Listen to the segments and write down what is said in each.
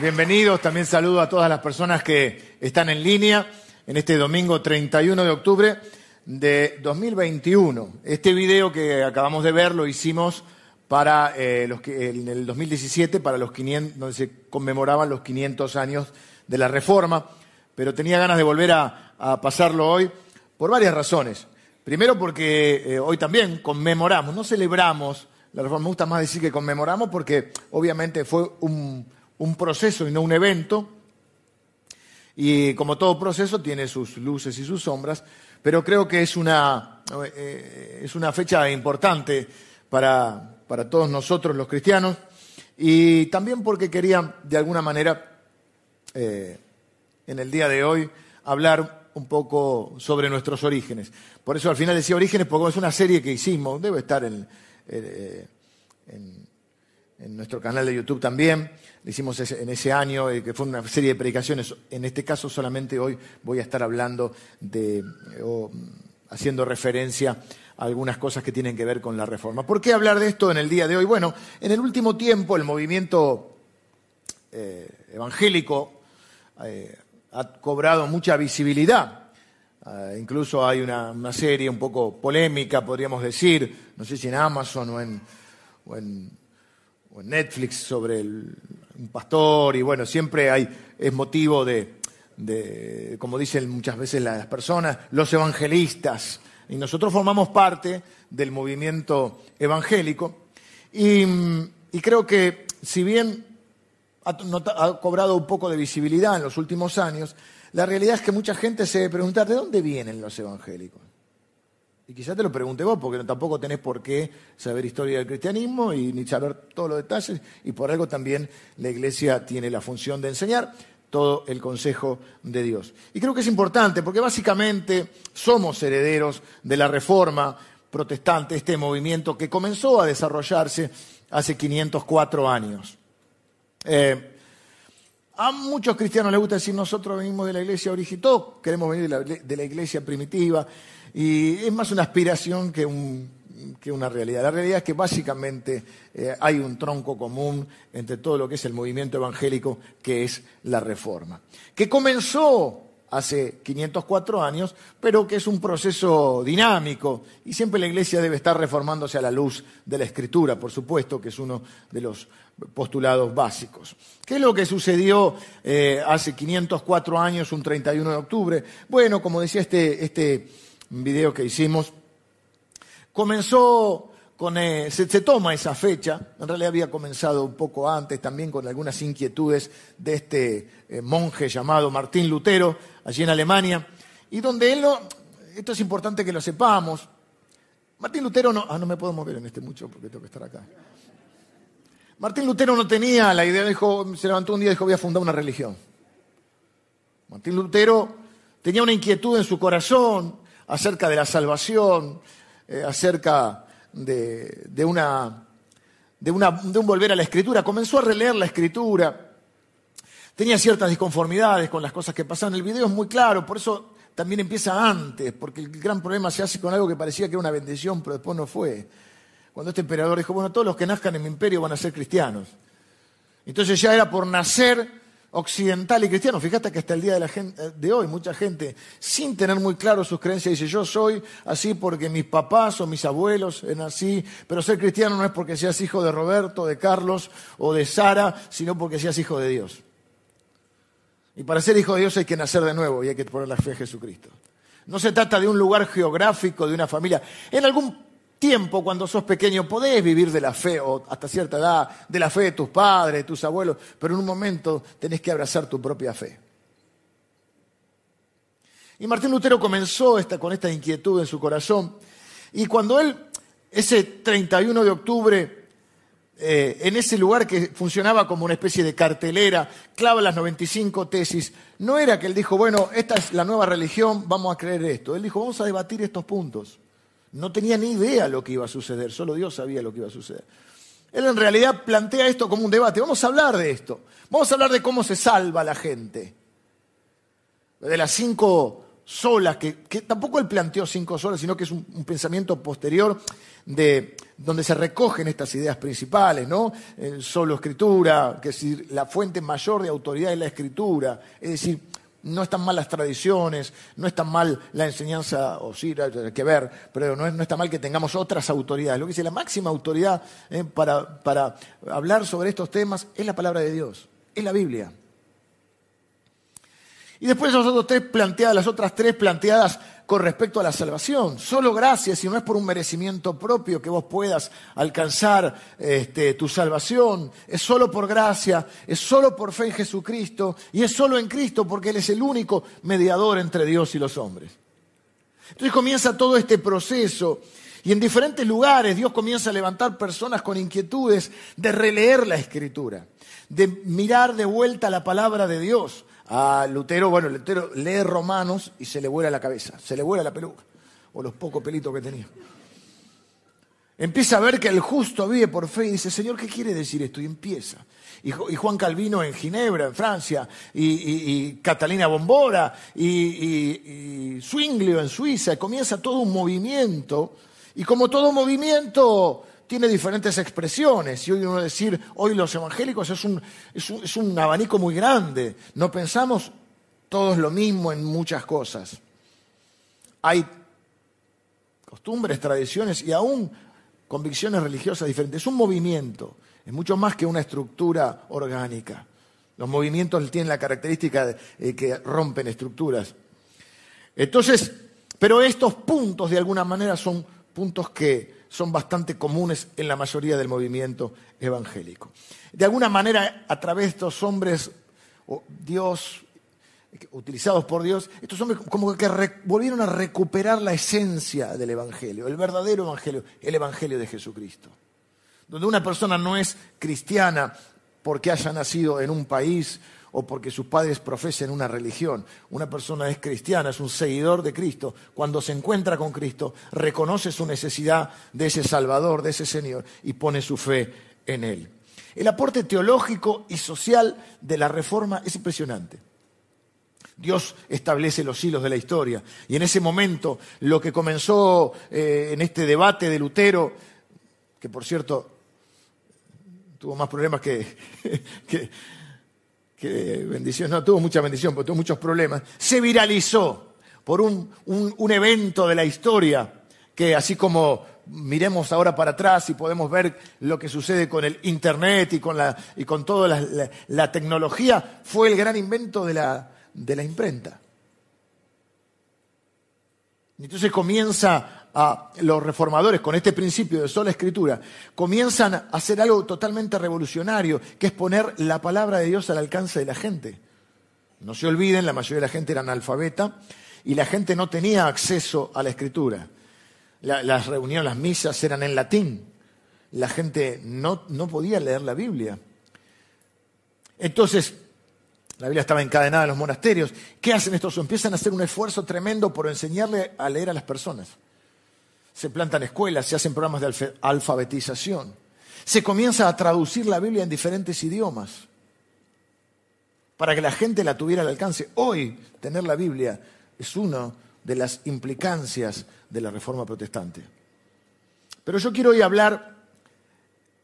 bienvenidos. También saludo a todas las personas que están en línea en este domingo 31 de octubre de 2021. Este video que acabamos de ver lo hicimos para eh, los que, en el 2017, para los 500, donde se conmemoraban los 500 años de la Reforma, pero tenía ganas de volver a, pasarlo hoy por varias razones. Primero porque eh, hoy también conmemoramos, no celebramos la Reforma, me gusta más decir que conmemoramos porque obviamente fue un, un proceso y no un evento, y como todo proceso tiene sus luces y sus sombras, pero creo que es una, eh, es una fecha importante para, para, todos nosotros los cristianos y también porque quería de alguna manera eh, en el día de hoy hablar un poco sobre nuestros orígenes. Por eso al final decía orígenes porque es una serie que hicimos, debe estar en, eh, en, en nuestro canal de YouTube también, hicimos en ese año, eh, que fue una serie de predicaciones. En este caso solamente hoy voy a estar hablando de, o haciendo referencia a algunas cosas que tienen que ver con la reforma. ¿Por qué hablar de esto en el día de hoy? Bueno, en el último tiempo el movimiento eh, evangélico eh, ha cobrado mucha visibilidad. Incluso hay una, una, serie un poco polémica, podríamos decir, no sé si en Amazon o en, o en, o en Netflix, sobre el, un pastor y bueno, siempre hay, es motivo de, de, como dicen muchas veces las personas, los evangelistas. Y nosotros formamos parte del movimiento evangélico y, creo que si bien ha, ha, cobrado un poco de visibilidad en los últimos años, la realidad es que mucha gente se pregunta, ¿de dónde vienen los evangélicos? Y quizás te lo pregunte vos, porque tampoco tenés por qué saber historia del cristianismo y ni saber todos los detalles, y por algo también la iglesia tiene la función de enseñar todo el consejo de Dios. Y creo que es importante, porque básicamente somos herederos de la reforma protestante, este movimiento que comenzó a desarrollarse hace 504 años. Eh, a muchos cristianos les gusta decir nosotros venimos de la iglesia original, todos queremos venir de la iglesia primitiva, y es más una aspiración que, un, que, una realidad. La realidad es que básicamente eh, hay un tronco común entre todo lo que es el movimiento evangélico, que es la reforma, que comenzó hace 504 años, pero que es un proceso dinámico y siempre la Iglesia debe estar reformándose a la luz de la Escritura, por supuesto, que es uno de los postulados básicos. ¿Qué es lo que sucedió eh, hace 504 años, un 31 de octubre? Bueno, como decía este, este video que hicimos, comenzó con, eh, se, se, toma esa fecha, en realidad había comenzado un poco antes también con algunas inquietudes de este eh, monje llamado Martín Lutero, allí en Alemania, y donde él esto es importante que lo sepamos, Martín Lutero no, ah, no me puedo mover en este mucho porque tengo que estar acá. Martín Lutero no tenía la idea, dijo, se levantó un día y dijo voy a fundar una religión. Martín Lutero tenía una inquietud en su corazón acerca de la salvación, eh, acerca de, de, una, de, una, de un volver a la escritura. Comenzó a releer la escritura. Tenía ciertas disconformidades con las cosas que pasaban. El video es muy claro, por eso también empieza antes, porque el gran problema se hace con algo que parecía que era una bendición, pero después no fue. Cuando este emperador dijo, bueno, todos los que nazcan en mi imperio van a ser cristianos. Entonces ya era por nacer occidental y cristiano. Fíjate que hasta el día de, la gente, de, hoy mucha gente, sin tener muy claro sus creencias, dice, yo soy así porque mis papás o mis abuelos eran así, pero ser cristiano no es porque seas hijo de Roberto, de Carlos o de Sara, sino porque seas hijo de Dios. Y para ser hijo de Dios hay que nacer de nuevo y hay que poner la fe en Jesucristo. No se trata de un lugar geográfico, de una familia. En algún tiempo cuando sos pequeño podés vivir de la fe, o hasta cierta edad, de la fe de tus padres, de tus abuelos, pero en un momento tenés que abrazar tu propia fe. Y Martín Lutero comenzó esta, con esta inquietud en su corazón, y cuando él, ese 31 de octubre, eh, en ese lugar que funcionaba como una especie de cartelera, clava las 95 tesis, no era que él dijo, bueno, esta es la nueva religión, vamos a creer esto. Él dijo, vamos a debatir estos puntos. No tenía ni idea lo que iba a suceder, solo Dios sabía lo que iba a suceder. Él en realidad plantea esto como un debate. Vamos a hablar de esto. Vamos a hablar de cómo se salva la gente. De las cinco solas, que, tampoco él planteó cinco solas, sino que es un, pensamiento posterior de donde se recogen estas ideas principales, ¿no? solo escritura, que es decir, la fuente mayor de autoridad es la escritura, es decir, no están mal las tradiciones, no está mal la enseñanza, o sí, hay que ver, pero no, está mal que tengamos otras autoridades. Lo que dice la máxima autoridad eh, para, para hablar sobre estos temas es la palabra de Dios, es la Biblia. Y después las otras tres planteadas, las otras tres planteadas con respecto a la salvación. Solo gracias, y no es por un merecimiento propio que vos puedas alcanzar este, tu salvación. Es solo por gracia, es solo por fe en Jesucristo, y es solo en Cristo porque Él es el único mediador entre Dios y los hombres. Entonces comienza todo este proceso. Y en diferentes lugares Dios comienza a levantar personas con inquietudes de releer la escritura, de mirar de vuelta la palabra de Dios, a Lutero, bueno, Lutero lee Romanos y se le vuela la cabeza, se le vuela la peluca, o los pocos pelitos que tenía. Empieza a ver que el justo vive por fe y dice, Señor, ¿qué quiere decir esto? Y empieza. Y, Juan Calvino en Ginebra, en Francia, y, Catalina Bombora, y, Zwinglio en Suiza, comienza todo un movimiento, y como todo movimiento tiene diferentes expresiones. Y hoy uno decir, hoy los evangélicos es un, es un, abanico muy grande. No pensamos todos lo mismo en muchas cosas. Hay costumbres, tradiciones y aún convicciones religiosas diferentes. Es un movimiento, es mucho más que una estructura orgánica. Los movimientos tienen la característica de eh, que rompen estructuras. Entonces, pero estos puntos de alguna manera son puntos que son bastante comunes en la mayoría del movimiento evangélico. De alguna manera, a través de estos hombres, Dios, utilizados por Dios, estos hombres como que volvieron a recuperar la esencia del Evangelio, el verdadero Evangelio, el Evangelio de Jesucristo. Donde una persona no es cristiana porque haya nacido en un país o porque sus padres profesen una religión. Una persona es cristiana, es un seguidor de Cristo. Cuando se encuentra con Cristo, reconoce su necesidad de ese Salvador, de ese Señor, y pone su fe en Él. El aporte teológico y social de la Reforma es impresionante. Dios establece los hilos de la historia. Y en ese momento, lo que comenzó eh, en este debate de Lutero, que por cierto tuvo más problemas que, que bendición, no tuvo mucha bendición, pero tuvo muchos problemas, se viralizó por un, evento de la historia que así como miremos ahora para atrás y podemos ver lo que sucede con el Internet y con, la, y con toda la, tecnología, fue el gran invento de la, de la imprenta. Entonces comienza a los reformadores con este principio de sola escritura, comienzan a hacer algo totalmente revolucionario, que es poner la palabra de Dios al alcance de la gente. No se olviden, la mayoría de la gente era analfabeta y la gente no tenía acceso a la escritura. las reuniones, las misas eran en latín. La gente no, no podía leer la Biblia. Entonces, la Biblia estaba encadenada en los monasterios. ¿Qué hacen estos? Empiezan a hacer un esfuerzo tremendo por enseñarle a leer a las personas se plantan escuelas, se hacen programas de alfabetización, se comienza a traducir la Biblia en diferentes idiomas para que la gente la tuviera al alcance. Hoy tener la Biblia es una de las implicancias de la reforma protestante. Pero yo quiero hoy hablar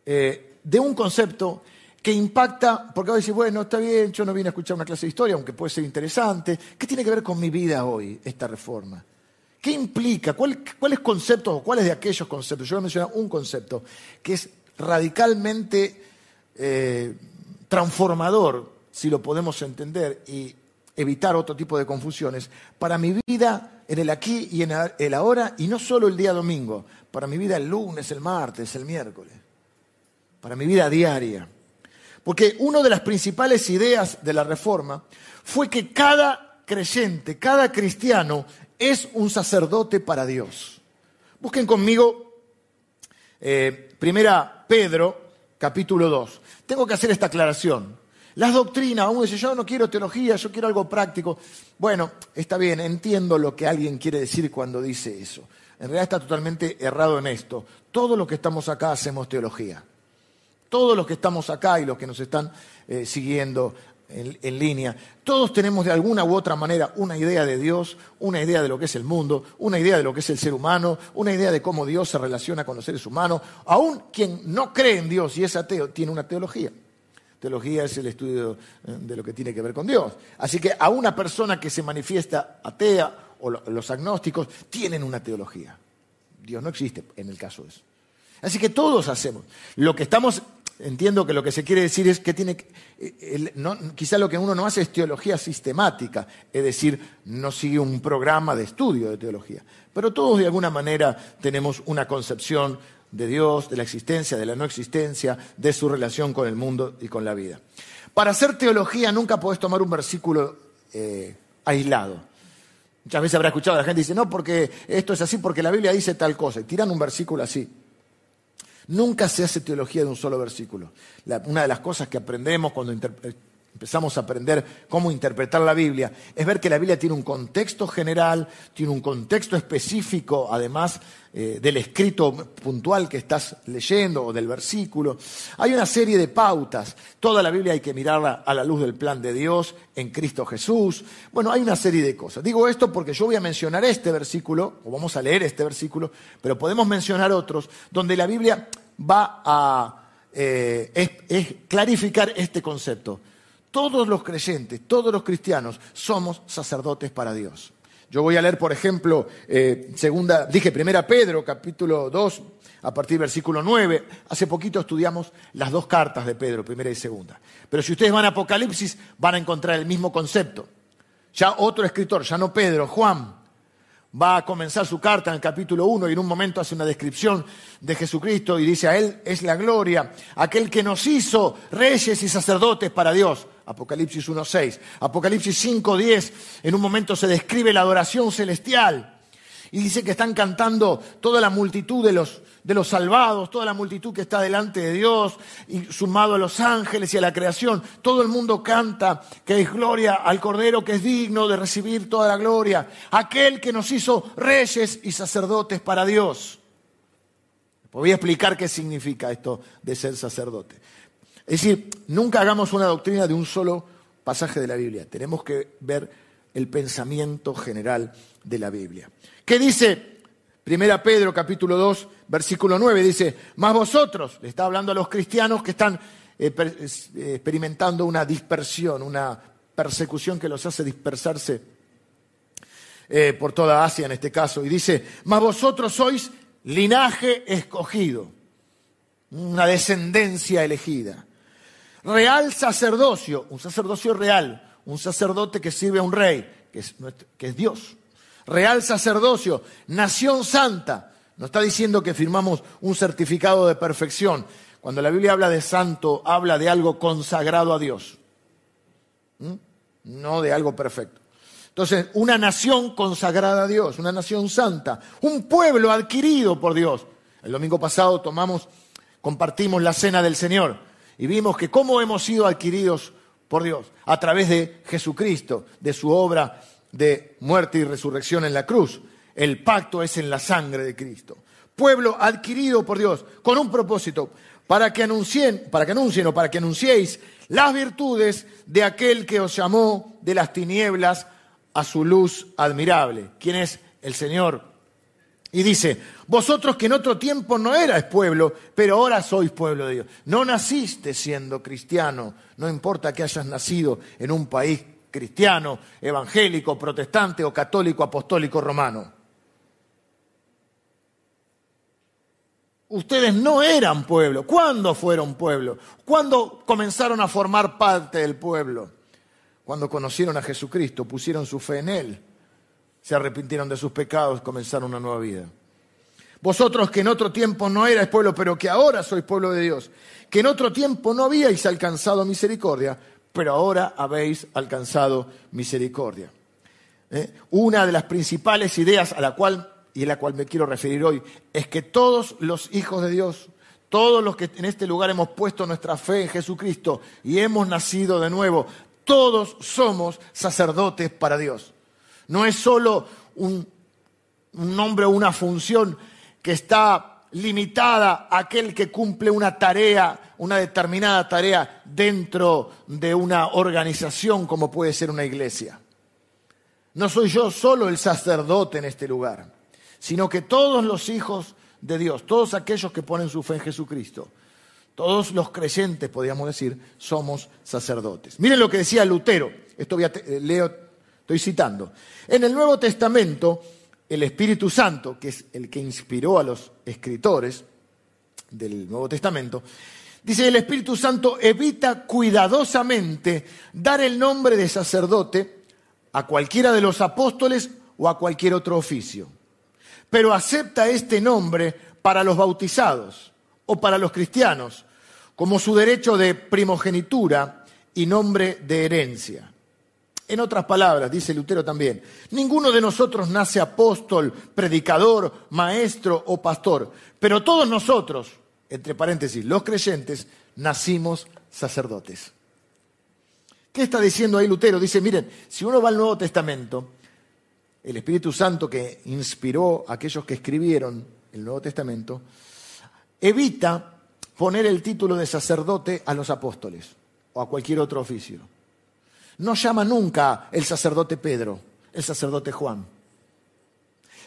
eh, de un concepto que impacta, porque a decir, bueno, está bien, yo no vine a escuchar una clase de historia, aunque puede ser interesante. ¿Qué tiene que ver con mi vida hoy, esta reforma? ¿Qué implica? ¿Cuáles conceptos o cuáles de aquellos conceptos? Yo voy a mencionar un concepto que es radicalmente eh, transformador, si lo podemos entender y evitar otro tipo de confusiones, para mi vida en el aquí y en el ahora, y no solo el día domingo, para mi vida el lunes, el martes, el miércoles, para mi vida diaria. Porque una de las principales ideas de la reforma fue que cada creyente, cada cristiano es un sacerdote para Dios. Busquen conmigo eh, Primera Pedro, capítulo 2. Tengo que hacer esta aclaración. Las doctrinas, uno dice, yo no quiero teología, yo quiero algo práctico. Bueno, está bien, entiendo lo que alguien quiere decir cuando dice eso. En realidad está totalmente errado en esto. Todos los que estamos acá hacemos teología. Todos los que estamos acá y los que nos están eh, siguiendo en, línea, todos tenemos de alguna u otra manera una idea de Dios, una idea de lo que es el mundo, una idea de lo que es el ser humano, una idea de cómo Dios se relaciona con los seres humanos. Aún quien no cree en Dios y es ateo tiene una teología. Teología es el estudio eh, de lo que tiene que ver con Dios. Así que a una persona que se manifiesta atea o los agnósticos tienen una teología. Dios no existe en el caso de eso. Así que todos hacemos. Lo que estamos entiendo que lo que se quiere decir es que tiene, eh, quizá lo que uno no hace es teología sistemática, es decir, no sigue un programa de estudio de teología, pero todos de alguna manera tenemos una concepción de Dios, de la existencia, de la no existencia, de su relación con el mundo y con la vida. Para hacer teología nunca podés tomar un versículo eh, aislado. Muchas veces habrá escuchado a la gente dice, no, porque esto es así, porque la Biblia dice tal cosa, y tiran un versículo así. Nunca se hace teología de un solo versículo. una de las cosas que aprendemos cuando empezamos a aprender cómo interpretar la Biblia es ver que la Biblia tiene un contexto general, tiene un contexto específico, además eh, del escrito puntual que estás leyendo o del versículo. Hay una serie de pautas. Toda la Biblia hay que mirarla a la luz del plan de Dios en Cristo Jesús. Bueno, hay una serie de cosas. Digo esto porque yo voy a mencionar este versículo, o vamos a leer este versículo, pero podemos mencionar otros donde la Biblia va a eh, clarificar este concepto todos los creyentes, todos los cristianos somos sacerdotes para Dios. Yo voy a leer, por ejemplo, eh, segunda, dije primera Pedro, capítulo 2, a partir del versículo 9. Hace poquito estudiamos las dos cartas de Pedro, primera y segunda. Pero si ustedes van a Apocalipsis, van a encontrar el mismo concepto. Ya otro escritor, ya no Pedro, Juan, va a comenzar su carta en el capítulo 1 y en un momento hace una descripción de Jesucristo y dice, a Él es la gloria, aquel que nos hizo reyes y sacerdotes para Dios. Apocalipsis 1.6. Apocalipsis 5.10, en un momento se describe la adoración celestial. Y dice que están cantando toda la multitud de los, de los salvados, toda la multitud que está delante de Dios, y sumado a los ángeles y a la creación. Todo el mundo canta que es gloria al Cordero que es digno de recibir toda la gloria. Aquel que nos hizo reyes y sacerdotes para Dios. Voy a explicar qué significa esto de ser sacerdote. Es decir, nunca hagamos una doctrina de un solo pasaje de la Biblia. Tenemos que ver el pensamiento general de la Biblia. ¿Qué dice Primera Pedro capítulo 2, versículo 9? Dice, más vosotros, le está hablando a los cristianos que están eh, eh, experimentando una dispersión, una persecución que los hace dispersarse eh, por toda Asia en este caso. Y dice, más vosotros sois linaje escogido, una descendencia elegida real sacerdocio, un sacerdocio real, un sacerdote que sirve a un rey, que es, Dios. Real sacerdocio, nación santa. No está diciendo que firmamos un certificado de perfección. Cuando la Biblia habla de santo, habla de algo consagrado a Dios, ¿Mm? no de algo perfecto. Entonces, una nación consagrada a Dios, una nación santa, un pueblo adquirido por Dios. El domingo pasado tomamos, compartimos la cena del Señor y vimos que cómo hemos sido adquiridos por Dios a través de Jesucristo, de su obra de muerte y resurrección en la cruz. El pacto es en la sangre de Cristo. Pueblo adquirido por Dios con un propósito, para que anuncien, para que anuncien o para que anunciéis las virtudes de aquel que os llamó de las tinieblas a su luz admirable. ¿Quién es el Señor y dice, vosotros que en otro tiempo no erais pueblo, pero ahora sois pueblo de Dios. No naciste siendo cristiano, no importa que hayas nacido en un país cristiano, evangélico, protestante o católico, apostólico, romano. Ustedes no eran pueblo. ¿Cuándo fueron pueblo? ¿Cuándo comenzaron a formar parte del pueblo? Cuando conocieron a Jesucristo, pusieron su fe en Él se arrepintieron de sus pecados, comenzaron una nueva vida. Vosotros que en otro tiempo no erais pueblo, pero que ahora sois pueblo de Dios, que en otro tiempo no habíais alcanzado misericordia, pero ahora habéis alcanzado misericordia. ¿Eh? Una de las principales ideas a la cual y a la cual me quiero referir hoy es que todos los hijos de Dios, todos los que en este lugar hemos puesto nuestra fe en Jesucristo y hemos nacido de nuevo, todos somos sacerdotes para Dios. No es solo un, nombre o una función que está limitada a aquel que cumple una tarea, una determinada tarea dentro de una organización como puede ser una iglesia. No soy yo solo el sacerdote en este lugar, sino que todos los hijos de Dios, todos aquellos que ponen su fe en Jesucristo, todos los creyentes, podríamos decir, somos sacerdotes. Miren lo que decía Lutero, esto voy a eh, leo, estoy citando. En el Nuevo Testamento, el Espíritu Santo, que es el que inspiró a los escritores del Nuevo Testamento, dice, el Espíritu Santo evita cuidadosamente dar el nombre de sacerdote a cualquiera de los apóstoles o a cualquier otro oficio, pero acepta este nombre para los bautizados o para los cristianos como su derecho de primogenitura y nombre de herencia. En otras palabras, dice Lutero también, ninguno de nosotros nace apóstol, predicador, maestro o pastor, pero todos nosotros, entre paréntesis, los creyentes, nacimos sacerdotes. ¿Qué está diciendo ahí Lutero? Dice, miren, si uno va al Nuevo Testamento, el Espíritu Santo que inspiró a aquellos que escribieron el Nuevo Testamento, evita poner el título de sacerdote a los apóstoles o a cualquier otro oficio no llama nunca el sacerdote Pedro, el sacerdote Juan.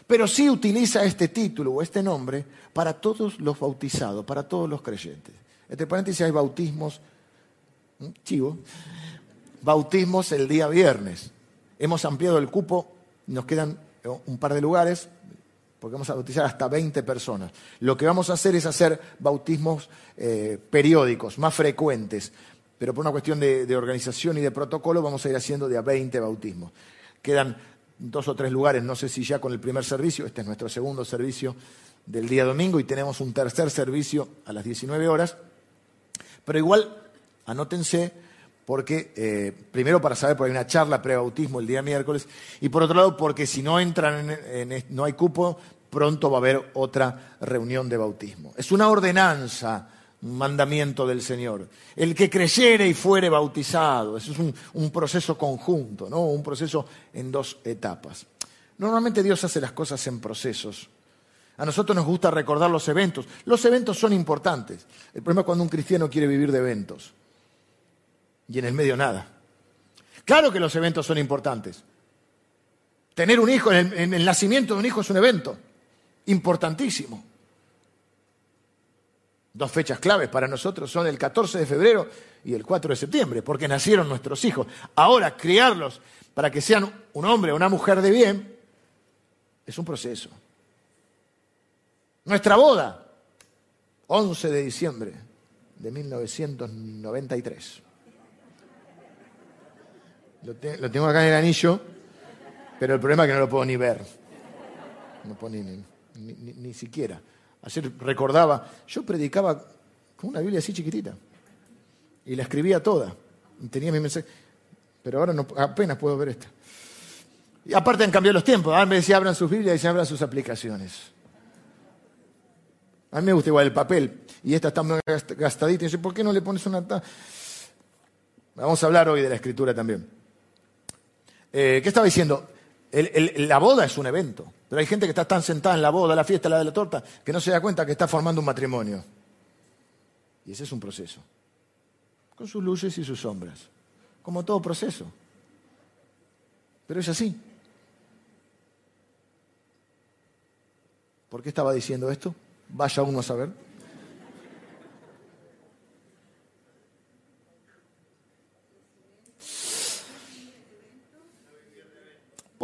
Pero sí utiliza este título o este nombre para todos los bautizados, para todos los creyentes. Entre paréntesis hay bautismos, chivo, bautismos el día viernes. Hemos ampliado el cupo, nos quedan un par de lugares, porque vamos a bautizar hasta 20 personas. Lo que vamos a hacer es hacer bautismos eh, periódicos, más frecuentes, pero por una cuestión de, organización y de protocolo vamos a ir haciendo de a 20 bautismos. Quedan dos o tres lugares, no sé si ya con el primer servicio, este es nuestro segundo servicio del día domingo y tenemos un tercer servicio a las 19 horas, pero igual anótense porque eh, primero para saber, porque hay una charla pre-bautismo el día miércoles, y por otro lado porque si no entran, en, no hay cupo, pronto va a haber otra reunión de bautismo. Es una ordenanza mandamiento del Señor. El que creyere y fuere bautizado, eso es un, proceso conjunto, ¿no? un proceso en dos etapas. Normalmente Dios hace las cosas en procesos. A nosotros nos gusta recordar los eventos. Los eventos son importantes. El problema es cuando un cristiano quiere vivir de eventos y en el medio nada. Claro que los eventos son importantes. Tener un hijo, en el nacimiento de un hijo es un evento importantísimo. Dos fechas claves para nosotros son el 14 de febrero y el 4 de septiembre, porque nacieron nuestros hijos. Ahora, criarlos para que sean un hombre o una mujer de bien es un proceso. Nuestra boda, 11 de diciembre de 1993. Lo, tengo acá en el anillo, pero el problema es que no lo puedo ni ver. No puedo ni siquiera. Ayer recordaba, yo predicaba con una Biblia así chiquitita y la escribía toda. Tenía mi mensaje, pero ahora apenas puedo ver esta. Y aparte han cambiado los tiempos. Ahora me decía abran sus Biblias y se abran sus aplicaciones. A mí me gusta igual el papel y esta está muy gastadita. Y dice, ¿por qué no le pones una... Vamos a hablar hoy de la escritura también. Eh, ¿Qué estaba diciendo? La boda es un evento. Pero hay gente que está tan sentada en la boda, la fiesta, la de la torta, que no se da cuenta que está formando un matrimonio. Y ese es un proceso. Con sus luces y sus sombras. Como todo proceso. Pero es así. ¿Por qué estaba diciendo esto? Vaya uno a saber.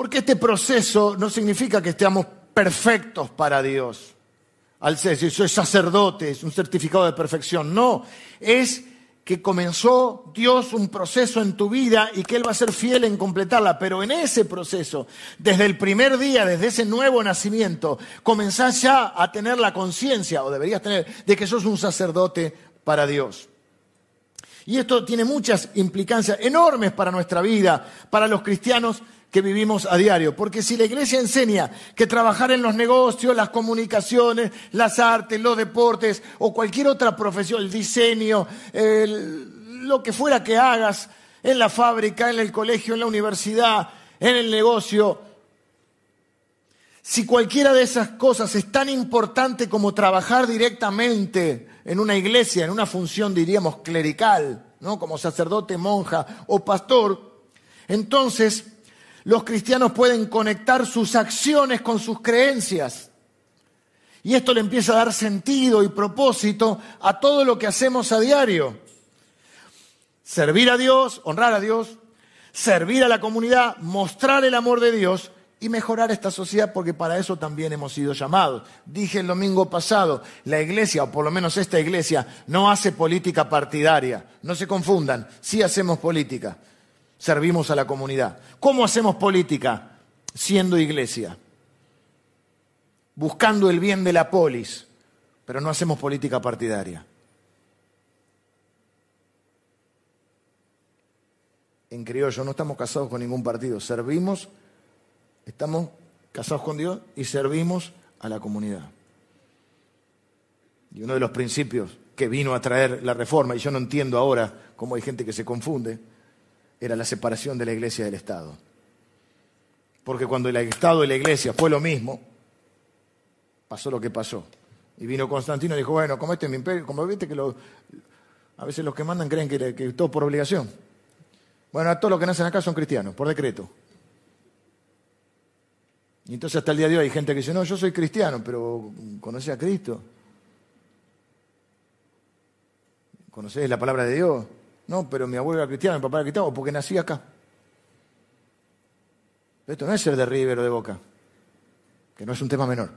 Porque este proceso no significa que estemos perfectos para Dios. Al ser, si soy sacerdote, es un certificado de perfección. No, es que comenzó Dios un proceso en tu vida y que Él va a ser fiel en completarla. Pero en ese proceso, desde el primer día, desde ese nuevo nacimiento, comenzás ya a tener la conciencia, o deberías tener, de que sos un sacerdote para Dios. Y esto tiene muchas implicancias enormes para nuestra vida, para los cristianos que vivimos a diario. Porque si la iglesia enseña que trabajar en los negocios, las comunicaciones, las artes, los deportes o cualquier otra profesión, el diseño, lo que fuera que hagas en la fábrica, en el colegio, en la universidad, en el negocio, Si cualquiera de esas cosas es tan importante como trabajar directamente en una iglesia, en una función, diríamos, clerical, ¿no? como sacerdote, monja o pastor, entonces los cristianos pueden conectar sus acciones con sus creencias. Y esto le empieza a dar sentido y propósito a todo lo que hacemos a diario. Servir a Dios, honrar a Dios, servir a la comunidad, mostrar el amor de Dios y mejorar esta sociedad porque para eso también hemos sido llamados. Dije el domingo pasado, la iglesia, o por lo menos esta iglesia, no hace política partidaria. No se confundan, sí hacemos política, servimos a la comunidad. ¿Cómo hacemos política? Siendo iglesia, buscando el bien de la polis, pero no hacemos política partidaria. En criollo no estamos casados con ningún partido, servimos Estamos casados con Dios y servimos a la comunidad. Y uno de los principios que vino a traer la reforma, y yo no entiendo ahora cómo hay gente que se confunde, era la separación de la iglesia del Estado. Porque cuando el Estado y la iglesia fue lo mismo, pasó lo que pasó. Y vino Constantino y dijo, bueno, como este es mi imperio, como viste que a veces los que mandan creen que, que todo por obligación. Bueno, a todos los que nacen acá son cristianos, por decreto. Y entonces hasta el día de hoy hay gente que dice, no, yo soy cristiano, pero ¿conoces a Cristo? ¿Conoces la palabra de Dios? No, pero mi abuelo era cristiano, mi papá era cristiano, porque nací acá. esto no es ser de River o de Boca, que no es un tema menor.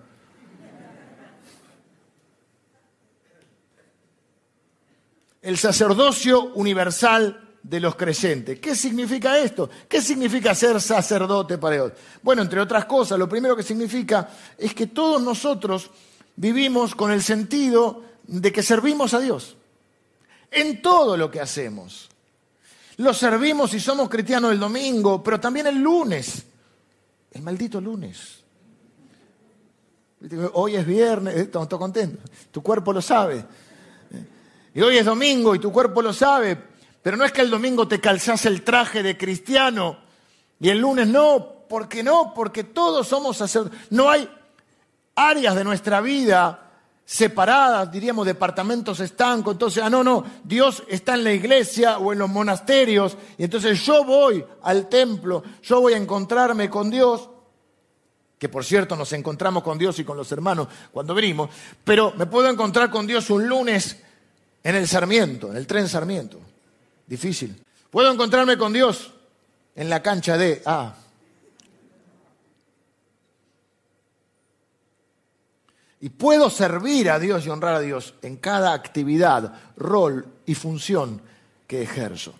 El sacerdocio universal de los creyentes. ¿Qué significa esto? ¿Qué significa ser sacerdote para Dios? Bueno, entre otras cosas, lo primero que significa es que todos nosotros vivimos con el sentido de que servimos a Dios en todo lo que hacemos. Lo servimos y somos cristianos el domingo, pero también el lunes, el maldito lunes. Hoy es viernes, estamos todos contentos, tu cuerpo lo sabe. Y hoy es domingo y tu cuerpo lo sabe, pero no es que el domingo te calzás el traje de cristiano y el lunes no. ¿Por qué no? Porque todos somos sacerdotes. No hay áreas de nuestra vida separadas, diríamos departamentos estancos. Entonces, ah, no, no, Dios está en la iglesia o en los monasterios y entonces yo voy al templo, yo voy a encontrarme con Dios, que por cierto nos encontramos con Dios y con los hermanos cuando venimos, pero me puedo encontrar con Dios un lunes en el Sarmiento, en el tren Sarmiento. Difícil. Puedo encontrarme con Dios en la cancha de Ah. Y puedo servir a Dios y honrar a Dios en cada actividad, rol y función que ejerzo.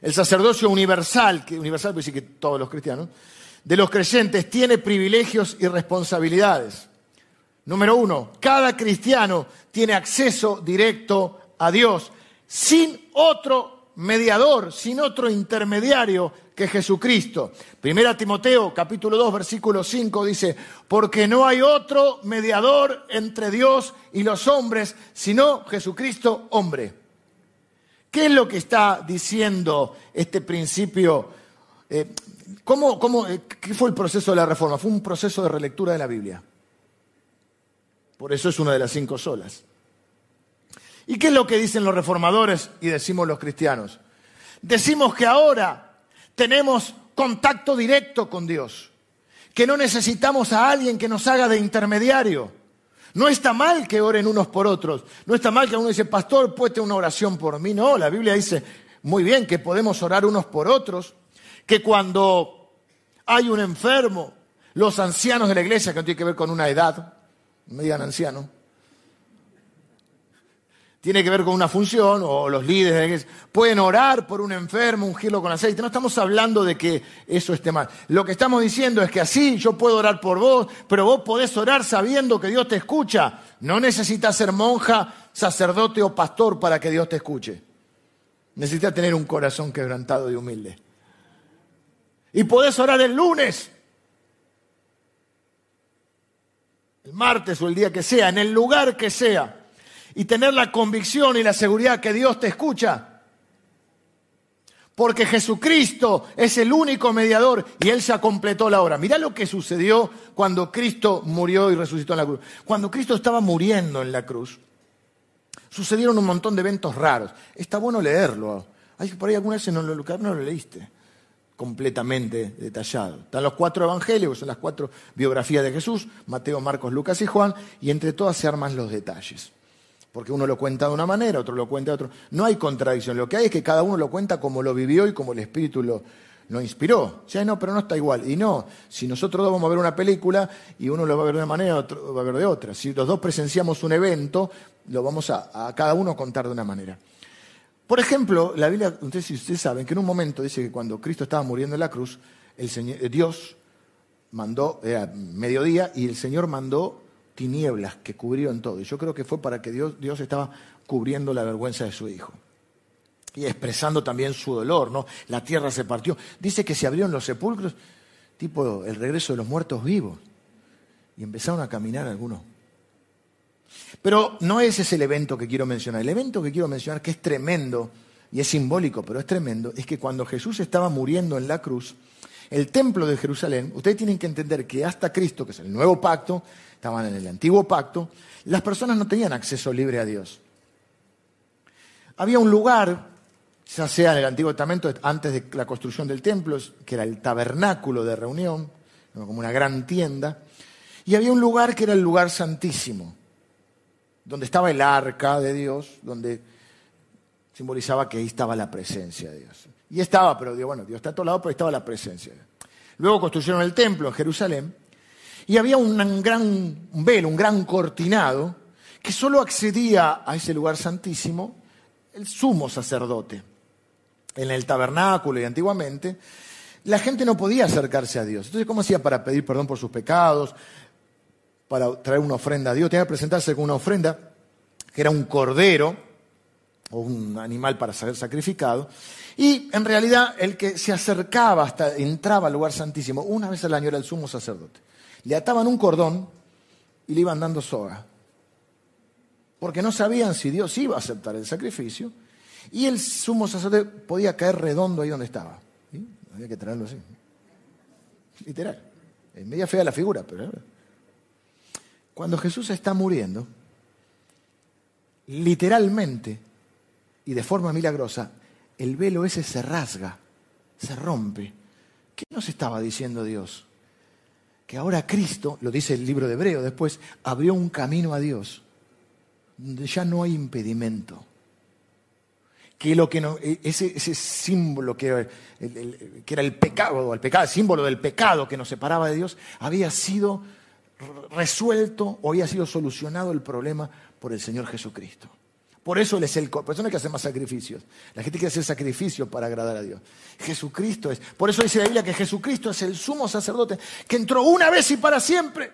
El sacerdocio universal, que universal puede decir que todos los cristianos, de los creyentes tiene privilegios y responsabilidades. Número uno, cada cristiano tiene acceso directo a Dios sin otro mediador, sin otro intermediario que Jesucristo. Primera Timoteo capítulo 2 versículo 5 dice, porque no hay otro mediador entre Dios y los hombres, sino Jesucristo hombre. ¿Qué es lo que está diciendo este principio? Eh, ¿cómo, cómo, eh, ¿Qué fue el proceso de la reforma? Fue un proceso de relectura de la Biblia. Por eso es una de las cinco solas. ¿Y qué es lo que dicen los reformadores y decimos los cristianos? Decimos que ahora tenemos contacto directo con Dios, que no necesitamos a alguien que nos haga de intermediario. No está mal que oren unos por otros, no está mal que uno dice, pastor, puede una oración por mí. No, la Biblia dice muy bien que podemos orar unos por otros, que cuando hay un enfermo, los ancianos de la iglesia, que no tiene que ver con una edad, me digan anciano, tiene que ver con una función, o los líderes pueden orar por un enfermo, ungirlo con aceite. No estamos hablando de que eso esté mal. Lo que estamos diciendo es que así yo puedo orar por vos, pero vos podés orar sabiendo que Dios te escucha. No necesitas ser monja, sacerdote o pastor para que Dios te escuche. Necesitas tener un corazón quebrantado y humilde. Y podés orar el lunes, el martes o el día que sea, en el lugar que sea y tener la convicción y la seguridad que Dios te escucha. Porque Jesucristo es el único mediador y Él se completó la obra. Mirá lo que sucedió cuando Cristo murió y resucitó en la cruz. Cuando Cristo estaba muriendo en la cruz, sucedieron un montón de eventos raros. Está bueno leerlo. Hay por ahí alguna vez no lo, no lo leíste completamente detallado. Están los cuatro evangelios, son las cuatro biografías de Jesús, Mateo, Marcos, Lucas y Juan, y entre todas se arman los detalles porque uno lo cuenta de una manera, otro lo cuenta de otro. No hay contradicción, lo que hay es que cada uno lo cuenta como lo vivió y como el Espíritu lo, inspiró. O sea, no, pero no está igual. Y no, si nosotros dos vamos a ver una película y uno lo va a ver de una manera, otro va a ver de otra. Si los dos presenciamos un evento, lo vamos a, a cada uno contar de una manera. Por ejemplo, la Biblia, ustedes, ustedes saben que en un momento dice que cuando Cristo estaba muriendo en la cruz, el Señor, Dios mandó, era mediodía, y el Señor mandó tinieblas que cubrieron todo. Y yo creo que fue para que Dios, Dios estaba cubriendo la vergüenza de su hijo. Y expresando también su dolor, ¿no? La tierra se partió. Dice que se abrieron los sepulcros, tipo el regreso de los muertos vivos. Y empezaron a caminar algunos. Pero no ese es el evento que quiero mencionar. El evento que quiero mencionar, que es tremendo, y es simbólico, pero es tremendo, es que cuando Jesús estaba muriendo en la cruz, el templo de Jerusalén, ustedes tienen que entender que hasta Cristo, que es el nuevo pacto, estaban en el antiguo pacto, las personas no tenían acceso libre a Dios. Había un lugar, ya sea en el Antiguo Testamento, antes de la construcción del templo, que era el tabernáculo de reunión, como una gran tienda, y había un lugar que era el lugar santísimo, donde estaba el arca de Dios, donde simbolizaba que ahí estaba la presencia de Dios. Y estaba, pero bueno, Dios está a todos lados, pero estaba la presencia. Luego construyeron el templo en Jerusalén y había un gran velo, un gran cortinado, que solo accedía a ese lugar santísimo el sumo sacerdote. En el tabernáculo y antiguamente, la gente no podía acercarse a Dios. Entonces, ¿cómo hacía para pedir perdón por sus pecados? Para traer una ofrenda a Dios. Tenía que presentarse con una ofrenda, que era un cordero, o un animal para ser sacrificado. Y en realidad el que se acercaba hasta, entraba al lugar santísimo, una vez al año era el sumo sacerdote. Le ataban un cordón y le iban dando soga. Porque no sabían si Dios iba a aceptar el sacrificio. Y el sumo sacerdote podía caer redondo ahí donde estaba. Había que traerlo así. Literal. Es media fea la figura, pero... Cuando Jesús está muriendo, literalmente y de forma milagrosa, el velo ese se rasga, se rompe. ¿Qué nos estaba diciendo Dios? Que ahora Cristo, lo dice el libro de Hebreo después, abrió un camino a Dios, donde ya no hay impedimento. Que lo que no, e, ese, símbolo que, era el, que era el pecado, el pecado, el símbolo del pecado que nos separaba de Dios, había sido resuelto o había sido solucionado el problema por el Señor Jesucristo. Por eso Él es el... Por eso no hay que hacer más sacrificios. La gente quiere hacer sacrificios para agradar a Dios. Jesucristo es... Por eso dice la Biblia que Jesucristo es el sumo sacerdote que entró una vez y para siempre.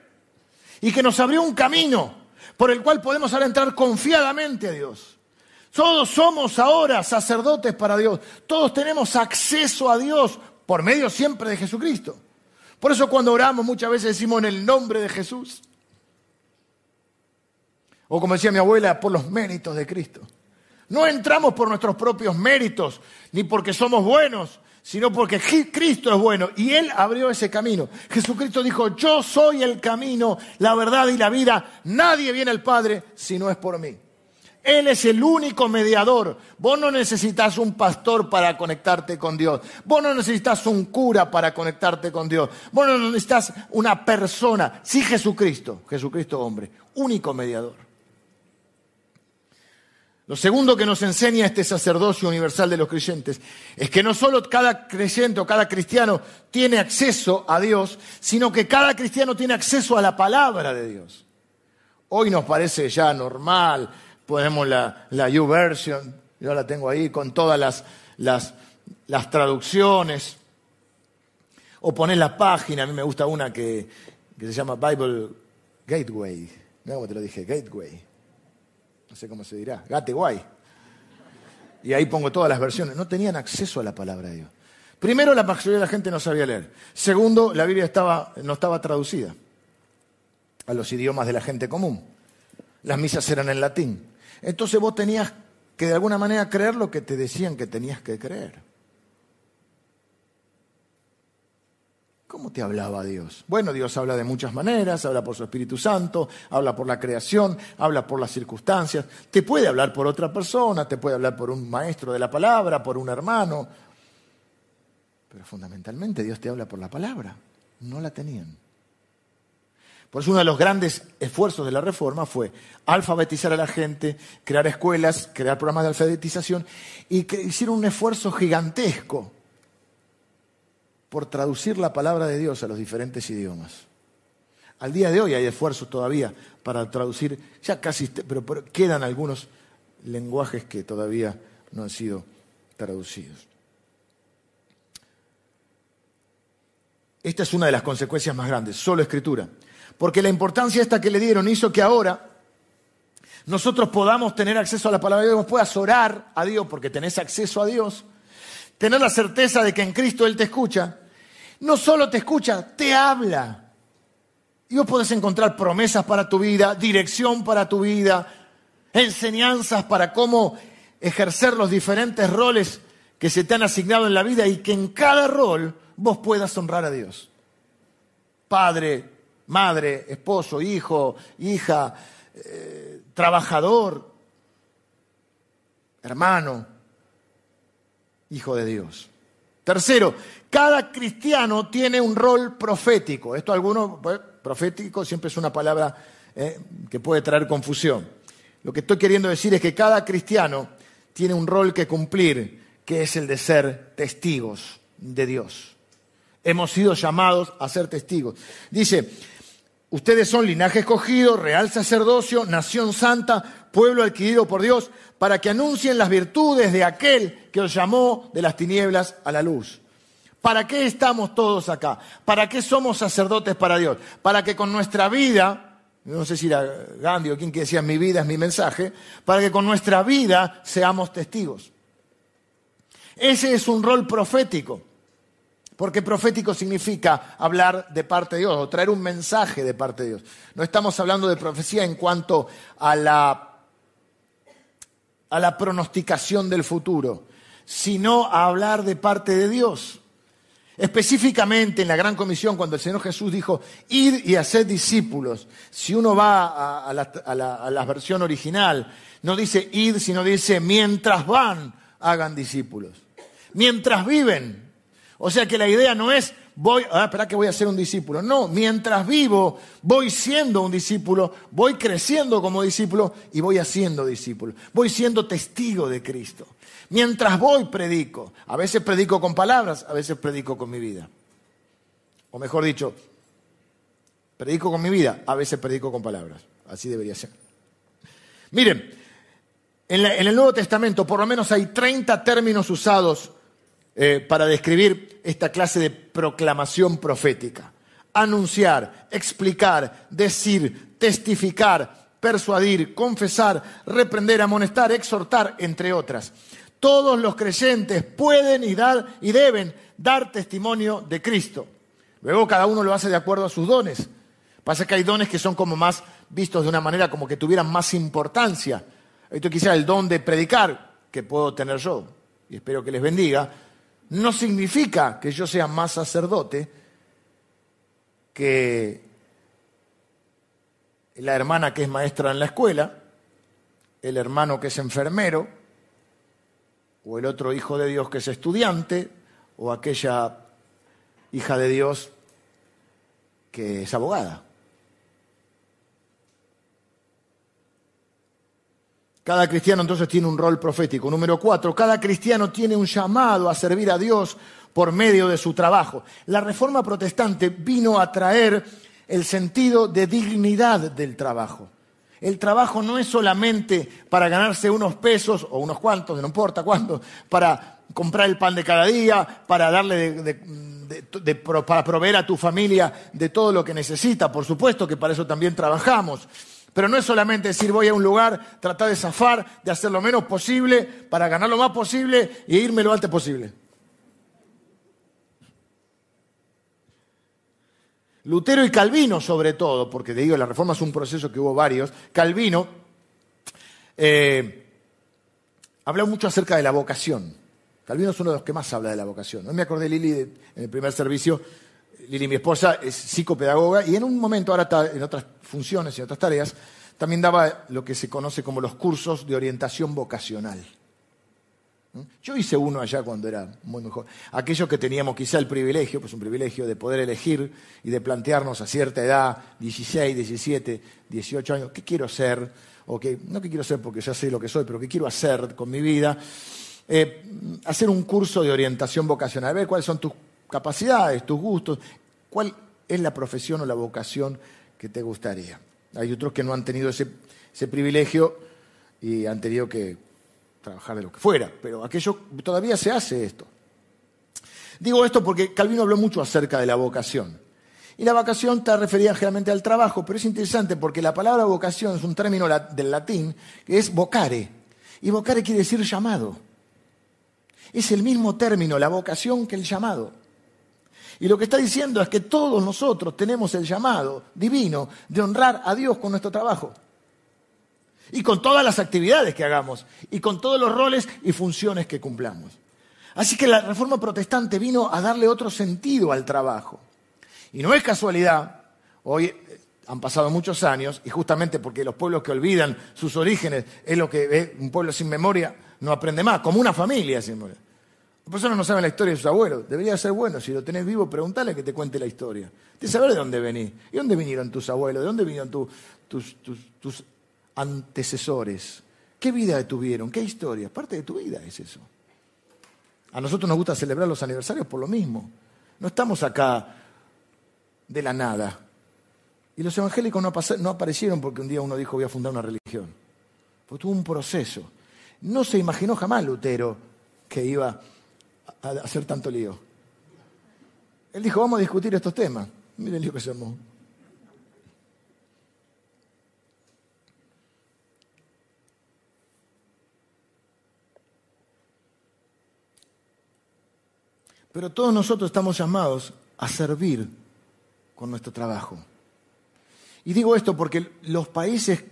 Y que nos abrió un camino por el cual podemos ahora entrar confiadamente a Dios. Todos somos ahora sacerdotes para Dios. Todos tenemos acceso a Dios por medio siempre de Jesucristo. Por eso cuando oramos muchas veces decimos en el nombre de Jesús. O como decía mi abuela, por los méritos de Cristo. No entramos por nuestros propios méritos, ni porque somos buenos, sino porque Cristo es bueno y Él abrió ese camino. Jesucristo dijo, yo soy el camino, la verdad y la vida. Nadie viene al Padre si no es por mí. Él es el único mediador. Vos no necesitas un pastor para conectarte con Dios. Vos no necesitas un cura para conectarte con Dios. Vos no necesitas una persona. Sí Jesucristo, Jesucristo hombre, único mediador. Lo segundo que nos enseña este sacerdocio universal de los creyentes es que no solo cada creyente o cada cristiano tiene acceso a Dios, sino que cada cristiano tiene acceso a la palabra de Dios. Hoy nos parece ya normal, ponemos la, la version yo la tengo ahí con todas las, las, las traducciones, o poner la página, a mí me gusta una que, que se llama Bible Gateway, mira cómo te lo dije, Gateway no sé cómo se dirá, gate guay. Y ahí pongo todas las versiones. No tenían acceso a la palabra de Dios. Primero, la mayoría de la gente no sabía leer. Segundo, la Biblia no estaba traducida a los idiomas de la gente común. Las misas eran en latín. Entonces vos tenías que de alguna manera creer lo que te decían que tenías que creer. ¿Cómo te hablaba Dios? Bueno, Dios habla de muchas maneras, habla por su Espíritu Santo, habla por la creación, habla por las circunstancias, te puede hablar por otra persona, te puede hablar por un maestro de la palabra, por un hermano, pero fundamentalmente Dios te habla por la palabra, no la tenían. Por eso uno de los grandes esfuerzos de la reforma fue alfabetizar a la gente, crear escuelas, crear programas de alfabetización y hicieron un esfuerzo gigantesco por traducir la palabra de Dios a los diferentes idiomas. Al día de hoy hay esfuerzos todavía para traducir, ya casi, pero, quedan algunos lenguajes que todavía no han sido traducidos. Esta es una de las consecuencias más grandes, solo escritura. Porque la importancia esta que le dieron hizo que ahora nosotros podamos tener acceso a la palabra de Dios, puedas orar a Dios porque tenés acceso a Dios, tener la certeza de que en Cristo Él te escucha, no solo te escucha, te habla. Y vos podés encontrar promesas para tu vida, dirección para tu vida, enseñanzas para cómo ejercer los diferentes roles que se te han asignado en la vida y que en cada rol vos puedas honrar a Dios. Padre, madre, esposo, hijo, hija, eh, trabajador, hermano hijo de Dios. Tercero, cada cristiano tiene un rol profético. Esto algunos, pues, profético siempre es una palabra eh, que puede traer confusión. Lo que estoy queriendo decir es que cada cristiano tiene un rol que cumplir, que es el de ser testigos de Dios. Hemos sido llamados a ser testigos. Dice, ustedes son linaje escogido, real sacerdocio, nación santa, pueblo adquirido por Dios, para que anuncien las virtudes de aquel que os llamó de las tinieblas a la luz. ¿Para qué estamos todos acá? ¿Para qué somos sacerdotes para Dios? Para que con nuestra vida, no sé si era Gandhi o quien que decía mi vida es mi mensaje, para que con nuestra vida seamos testigos. Ese es un rol profético, porque profético significa hablar de parte de Dios o traer un mensaje de parte de Dios. No estamos hablando de profecía en cuanto a la a la pronosticación del futuro, sino a hablar de parte de Dios. Específicamente en la Gran Comisión, cuando el Señor Jesús dijo, id y haced discípulos, si uno va a, la, versión original, no dice id, sino dice mientras van, hagan discípulos. Mientras viven. O sea que la idea no es voy, ah, espera que voy a ser un discípulo. No, mientras vivo, voy siendo un discípulo, voy creciendo como discípulo y voy haciendo discípulo. Voy siendo testigo de Cristo. Mientras voy, predico. A veces predico con palabras, a veces predico con mi vida. O mejor dicho, predico con mi vida, a veces predico con palabras. Así debería ser. Miren, en, en el Nuevo Testamento por lo menos hay 30 términos usados eh, para describir esta clase de proclamación profética. Anunciar, explicar, decir, testificar, persuadir, confesar, reprender, amonestar, exhortar, entre otras. Todos los creyentes pueden y, dar, deben dar testimonio de Cristo. Luego cada uno lo hace de acuerdo a sus dones. Pasa que hay dones que son como más vistos de una manera como que tuvieran más importancia. Esto quizá el don de predicar, que puedo tener yo, y espero que les bendiga, no significa que yo sea más sacerdote que la hermana que es maestra en la escuela, el hermano que es enfermero, o el otro hijo de Dios que es estudiante, o aquella hija de Dios que es abogada. Cada cristiano entonces tiene un rol profético. Número cuatro, cada cristiano tiene un llamado a servir a Dios por medio de su trabajo. La reforma protestante vino a traer el sentido de dignidad del trabajo. El trabajo no es solamente para ganarse unos pesos o unos cuantos, no importa cuántos, para comprar el pan de cada día, para darle para proveer a tu familia de todo lo que necesita. Por supuesto que para eso también trabajamos. Pero no es solamente decir voy a un lugar, tratar de zafar, de hacer lo menos posible para ganar lo más posible e irme lo antes posible. Lutero y Calvino, sobre todo, porque te digo, la reforma es un proceso que hubo varios, Calvino eh, habla mucho acerca de la vocación. Calvino es uno de los que más habla de la vocación. No me acordé, Lili, en el primer servicio, Lili, mi esposa, es psicopedagoga y en un momento, ahora está en otras funciones y otras tareas, también daba lo que se conoce como los cursos de orientación vocacional. ¿Mm? Yo hice uno allá cuando era muy mejor. Aquellos que teníamos quizá el privilegio, pues un privilegio de poder elegir y de plantearnos a cierta edad, 16, 17, 18 años, qué quiero ser, o que, no qué quiero ser porque ya sé lo que soy, pero qué quiero hacer con mi vida. Eh, hacer un curso de orientación vocacional, ver cuáles son tus capacidades, tus gustos, cuál es la profesión o la vocación que te gustaría. Hay otros que no han tenido ese, privilegio y han tenido que trabajar de lo que fuera, pero aquello todavía se hace esto. Digo esto porque Calvino habló mucho acerca de la vocación. Y la vocación está referida generalmente al trabajo, pero es interesante porque la palabra vocación es un término del latín que es vocare. Y vocare quiere decir llamado. Es el mismo término, la vocación, que el llamado. Y lo que está diciendo es que todos nosotros tenemos el llamado divino de honrar a Dios con nuestro trabajo. Y con todas las actividades que hagamos. Y con todos los roles y funciones que cumplamos. Así que la reforma protestante vino a darle otro sentido al trabajo. Y no es casualidad, hoy eh, han pasado muchos años, y justamente porque los pueblos que olvidan sus orígenes es lo que un pueblo sin memoria no aprende más, como una familia sin memoria. Las personas no saben la historia de sus abuelos. Debería ser bueno, si lo tenés vivo, preguntale que te cuente la historia. De saber de dónde venís. ¿Y dónde vinieron tus abuelos? ¿De dónde vinieron tus, antecesores? ¿Qué vida tuvieron? ¿Qué historia? Parte de tu vida es eso. A nosotros nos gusta celebrar los aniversarios por lo mismo. No estamos acá de la nada. Y los evangélicos no, aparecieron porque un día uno dijo voy a fundar una religión. Fue tuvo un proceso. No se imaginó jamás Lutero que iba a hacer tanto lío. Él dijo, vamos a discutir estos temas. Miren el lío que se armó. Pero todos nosotros estamos llamados a servir con nuestro trabajo. Y digo esto porque los países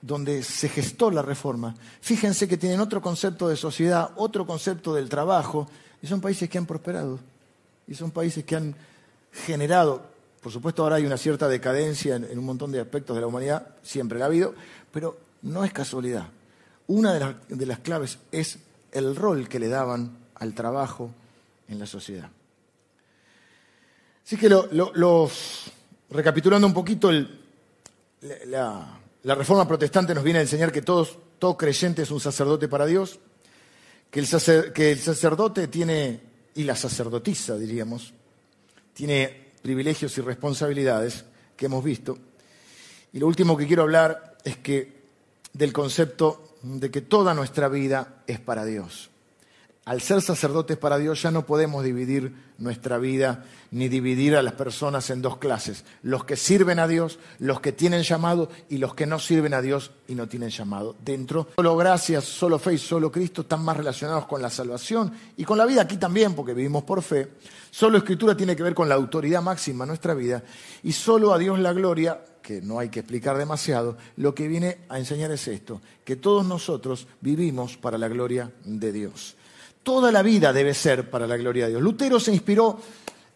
donde se gestó la reforma, fíjense que tienen otro concepto de sociedad, otro concepto del trabajo, y son países que han prosperado, y son países que han generado, por supuesto ahora hay una cierta decadencia en, un montón de aspectos de la humanidad, siempre la ha habido, pero no es casualidad. Una de las, claves es el rol que le daban al trabajo en la sociedad. Así que los, recapitulando un poquito, la, la reforma protestante nos viene a enseñar que todos, todo creyente es un sacerdote para Dios, que el, sacerdote tiene, y la sacerdotisa diríamos, tiene privilegios y responsabilidades que hemos visto. Y lo último que quiero hablar es que del concepto de que toda nuestra vida es para Dios al ser sacerdotes para Dios ya no podemos dividir nuestra vida ni dividir a las personas en dos clases, los que sirven a Dios, los que tienen llamado y los que no sirven a Dios y no tienen llamado. Dentro, solo gracias, solo fe y solo Cristo están más relacionados con la salvación y con la vida aquí también, porque vivimos por fe. Solo escritura tiene que ver con la autoridad máxima en nuestra vida y solo a Dios la gloria que no hay que explicar demasiado, lo que viene a enseñar es esto, que todos nosotros vivimos para la gloria de Dios. Toda la vida debe ser para la gloria de Dios. Lutero se inspiró,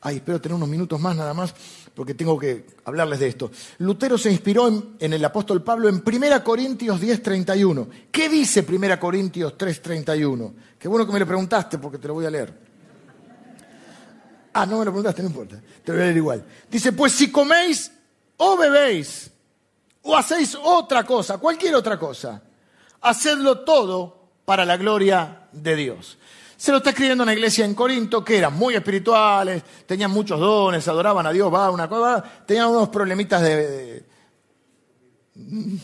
ay, espero tener unos minutos más nada más, porque tengo que hablarles de esto. Lutero se inspiró en, el apóstol Pablo en 1 Corintios 10:31. ¿Qué dice 1 Corintios 3:31? Qué bueno que me lo preguntaste porque te lo voy a leer. Ah, no me lo preguntaste, no importa, te lo voy a leer igual. Dice, pues si coméis o bebéis o hacéis otra cosa, cualquier otra cosa, hacedlo todo para la gloria de Dios. Se lo está escribiendo una iglesia en Corinto que eran muy espirituales, tenían muchos dones, adoraban a Dios, va, una cosa, tenían unos problemitas de...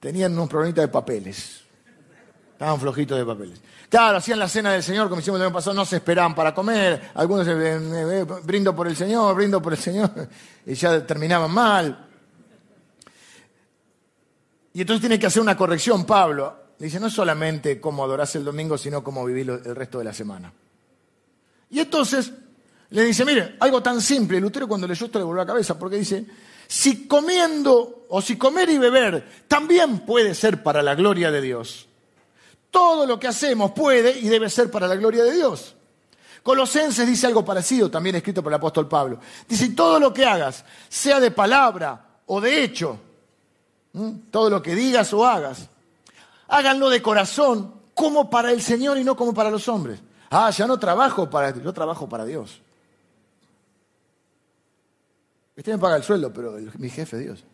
tenían unos problemitas de papeles. Estaban flojitos de papeles. Claro, hacían la cena del Señor, como hicimos el año pasado, no se esperaban para comer. Algunos se brindo por el Señor, brindo por el Señor, y ya terminaban mal. Y entonces tiene que hacer una corrección Pablo. Dice, no solamente cómo adorarse el domingo, sino cómo vivir el resto de la semana. Y entonces le dice, mire, algo tan simple, Lutero cuando leyó esto le volvió la cabeza, porque dice, si comiendo o si comer y beber también puede ser para la gloria de Dios. Todo lo que hacemos puede y debe ser para la gloria de Dios. Colosenses dice algo parecido, también escrito por el apóstol Pablo. Dice, todo lo que hagas, sea de palabra o de hecho, todo lo que digas o hagas, háganlo de corazón, como para el Señor y no como para los hombres. Ah, ya no trabajo para yo trabajo para Dios. Usted me paga el sueldo, pero mi jefe es Dios.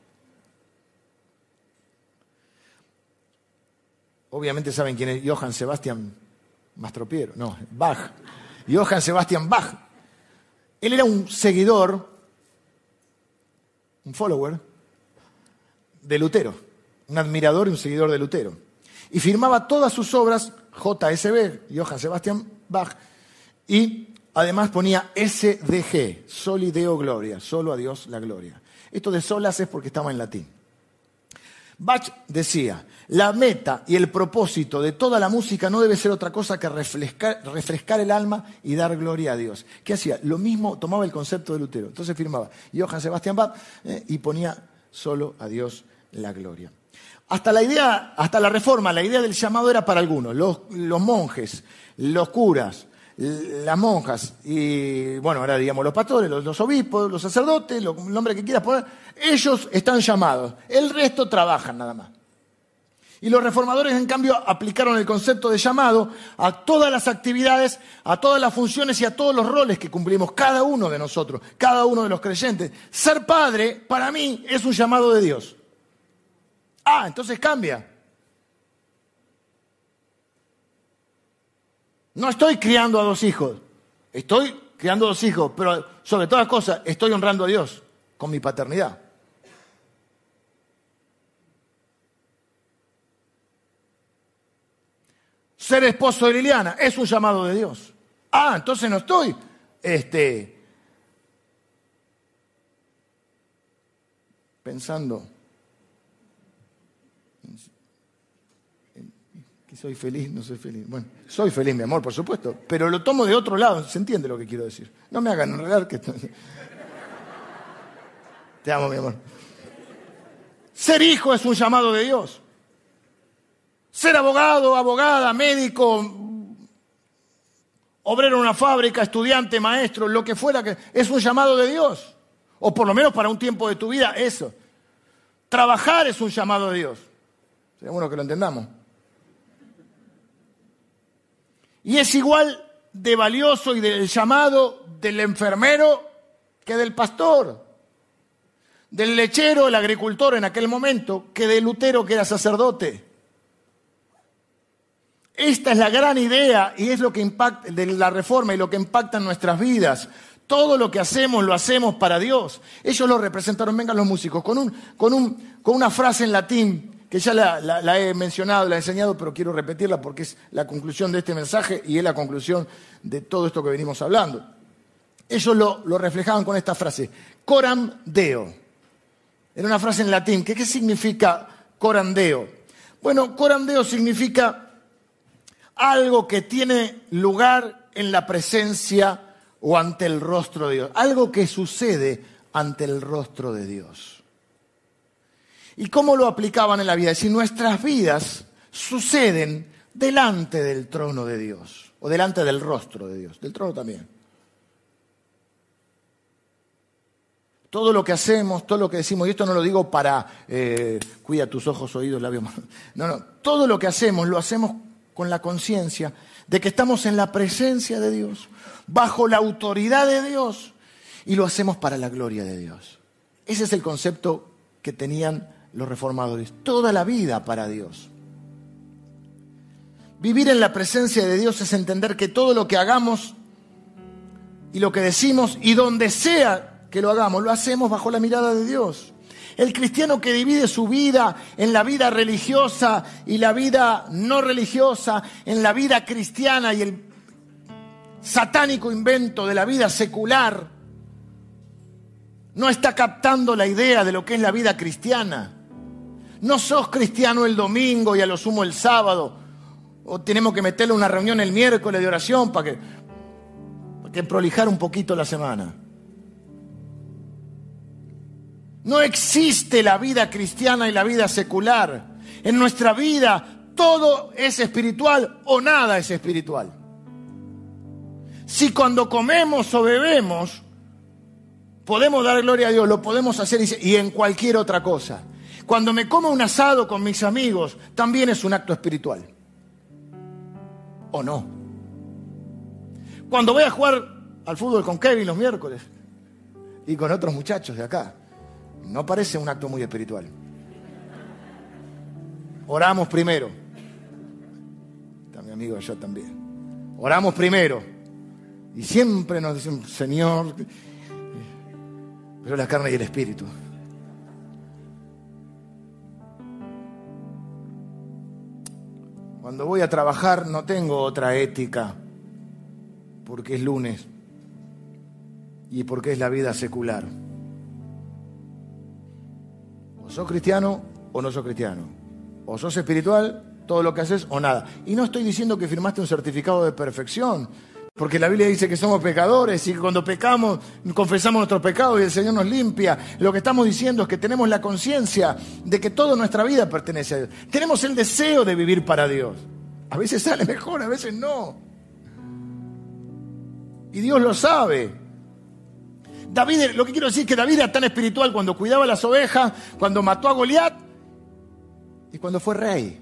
Obviamente saben quién es Johann Sebastian Mastropiero, no, Bach. Johann Sebastian Bach. Él era un seguidor, un follower de Lutero, un admirador y un seguidor de Lutero. Y firmaba todas sus obras, JSB, Johann Sebastian Bach, y además ponía SDG, Soli Deo Gloria, solo a Dios la gloria. Esto de solas es porque estaba en latín. Bach decía, la meta y el propósito de toda la música no debe ser otra cosa que refrescar, el alma y dar gloria a Dios. ¿Qué hacía? Lo mismo, tomaba el concepto de Lutero. Entonces firmaba Johann Sebastian Bach eh, y ponía solo a Dios la gloria. Hasta la idea, hasta la reforma, la idea del llamado era para algunos, los, los monjes, los curas, las monjas y, bueno, ahora digamos los pastores, los, obispos, los sacerdotes, el nombre que quieras poner, ellos están llamados, el resto trabajan nada más. Y los reformadores, en cambio, aplicaron el concepto de llamado a todas las actividades, a todas las funciones y a todos los roles que cumplimos cada uno de nosotros, cada uno de los creyentes. Ser padre, para mí, es un llamado de Dios. Ah, entonces cambia. No estoy criando a dos hijos, estoy criando a dos hijos, pero sobre todas cosas estoy honrando a Dios con mi paternidad. Ser esposo de Liliana es un llamado de Dios. Ah, entonces no estoy este, pensando soy feliz, no soy feliz. Bueno, soy feliz, mi amor, por supuesto, pero lo tomo de otro lado, se entiende lo que quiero decir. No me hagan enredar que... Te amo, mi amor. Ser hijo es un llamado de Dios. Ser abogado, abogada, médico, obrero en una fábrica, estudiante, maestro, lo que fuera, que es un llamado de Dios. O por lo menos para un tiempo de tu vida, eso. Trabajar es un llamado de Dios. Sería bueno que lo entendamos. Y es igual de valioso y del llamado del enfermero que del pastor, del lechero, el agricultor en aquel momento, que del Lutero que era sacerdote. Esta es la gran idea y es lo que impacta de la reforma y lo que impacta en nuestras vidas. Todo lo que hacemos lo hacemos para Dios. Ellos lo representaron, vengan los músicos, con, un, con, un, con una frase en latín que ya la, he mencionado, la he enseñado, pero quiero repetirla porque es la conclusión de este mensaje y es la conclusión de todo esto que venimos hablando. Ellos lo, reflejaban con esta frase, coram deo. Era una frase en latín. ¿Qué, qué significa coram deo? Bueno, coram deo significa algo que tiene lugar en la presencia o ante el rostro de Dios. Algo que sucede ante el rostro de Dios. ¿Y cómo lo aplicaban en la vida? Si nuestras vidas suceden delante del trono de Dios, o delante del rostro de Dios, del trono también. Todo lo que hacemos, todo lo que decimos, y esto no lo digo para eh, cuida tus ojos, oídos, labios, no, no, todo lo que hacemos lo hacemos con la conciencia de que estamos en la presencia de Dios, bajo la autoridad de Dios, y lo hacemos para la gloria de Dios. Ese es el concepto que tenían los reformadores, toda la vida para Dios. Vivir en la presencia de Dios es entender que todo lo que hagamos y lo que decimos y donde sea que lo hagamos, lo hacemos bajo la mirada de Dios. El cristiano que divide su vida en la vida religiosa y la vida no religiosa, en la vida cristiana y el satánico invento de la vida secular, no está captando la idea de lo que es la vida cristiana. No sos cristiano el domingo y a lo sumo el sábado. O tenemos que meterle una reunión el miércoles de oración para que, para que prolijar un poquito la semana. No existe la vida cristiana y la vida secular. En nuestra vida todo es espiritual o nada es espiritual. Si cuando comemos o bebemos podemos dar gloria a Dios, lo podemos hacer y en cualquier otra cosa. Cuando me como un asado con mis amigos, también es un acto espiritual. ¿O no? Cuando voy a jugar al fútbol con Kevin los miércoles y con otros muchachos de acá, no parece un acto muy espiritual. Oramos primero. Está mi amigo yo también. Oramos primero. Y siempre nos dicen, Señor, pero la carne y el espíritu. Cuando voy a trabajar no tengo otra ética, porque es lunes y porque es la vida secular. O sos cristiano o no sos cristiano. O sos espiritual, todo lo que haces o nada. Y no estoy diciendo que firmaste un certificado de perfección, porque la Biblia dice que somos pecadores y que cuando pecamos confesamos nuestros pecados y el Señor nos limpia. Lo que estamos diciendo es que tenemos la conciencia de que toda nuestra vida pertenece a Dios. Tenemos el deseo de vivir para Dios. A veces sale mejor, a veces no. Y Dios lo sabe. David, lo que quiero decir es que David era tan espiritual cuando cuidaba las ovejas, cuando mató a Goliat y cuando fue rey.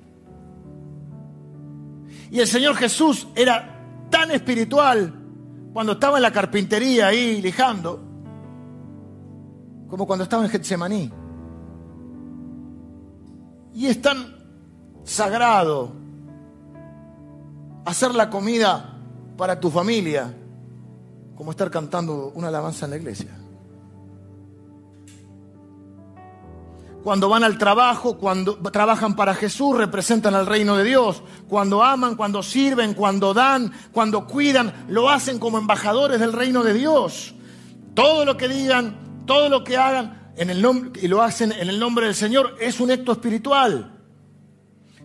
Y el Señor Jesús era tan espiritual cuando estaba en la carpintería ahí lijando, como cuando estaba en Getsemaní. Y es tan sagrado hacer la comida para tu familia como estar cantando una alabanza en la iglesia. Cuando van al trabajo, cuando trabajan para Jesús, representan al reino de Dios. Cuando aman, cuando sirven, cuando dan, cuando cuidan, lo hacen como embajadores del reino de Dios. Todo lo que digan, todo lo que hagan en el nombre, y lo hacen en el nombre del Señor es un acto espiritual.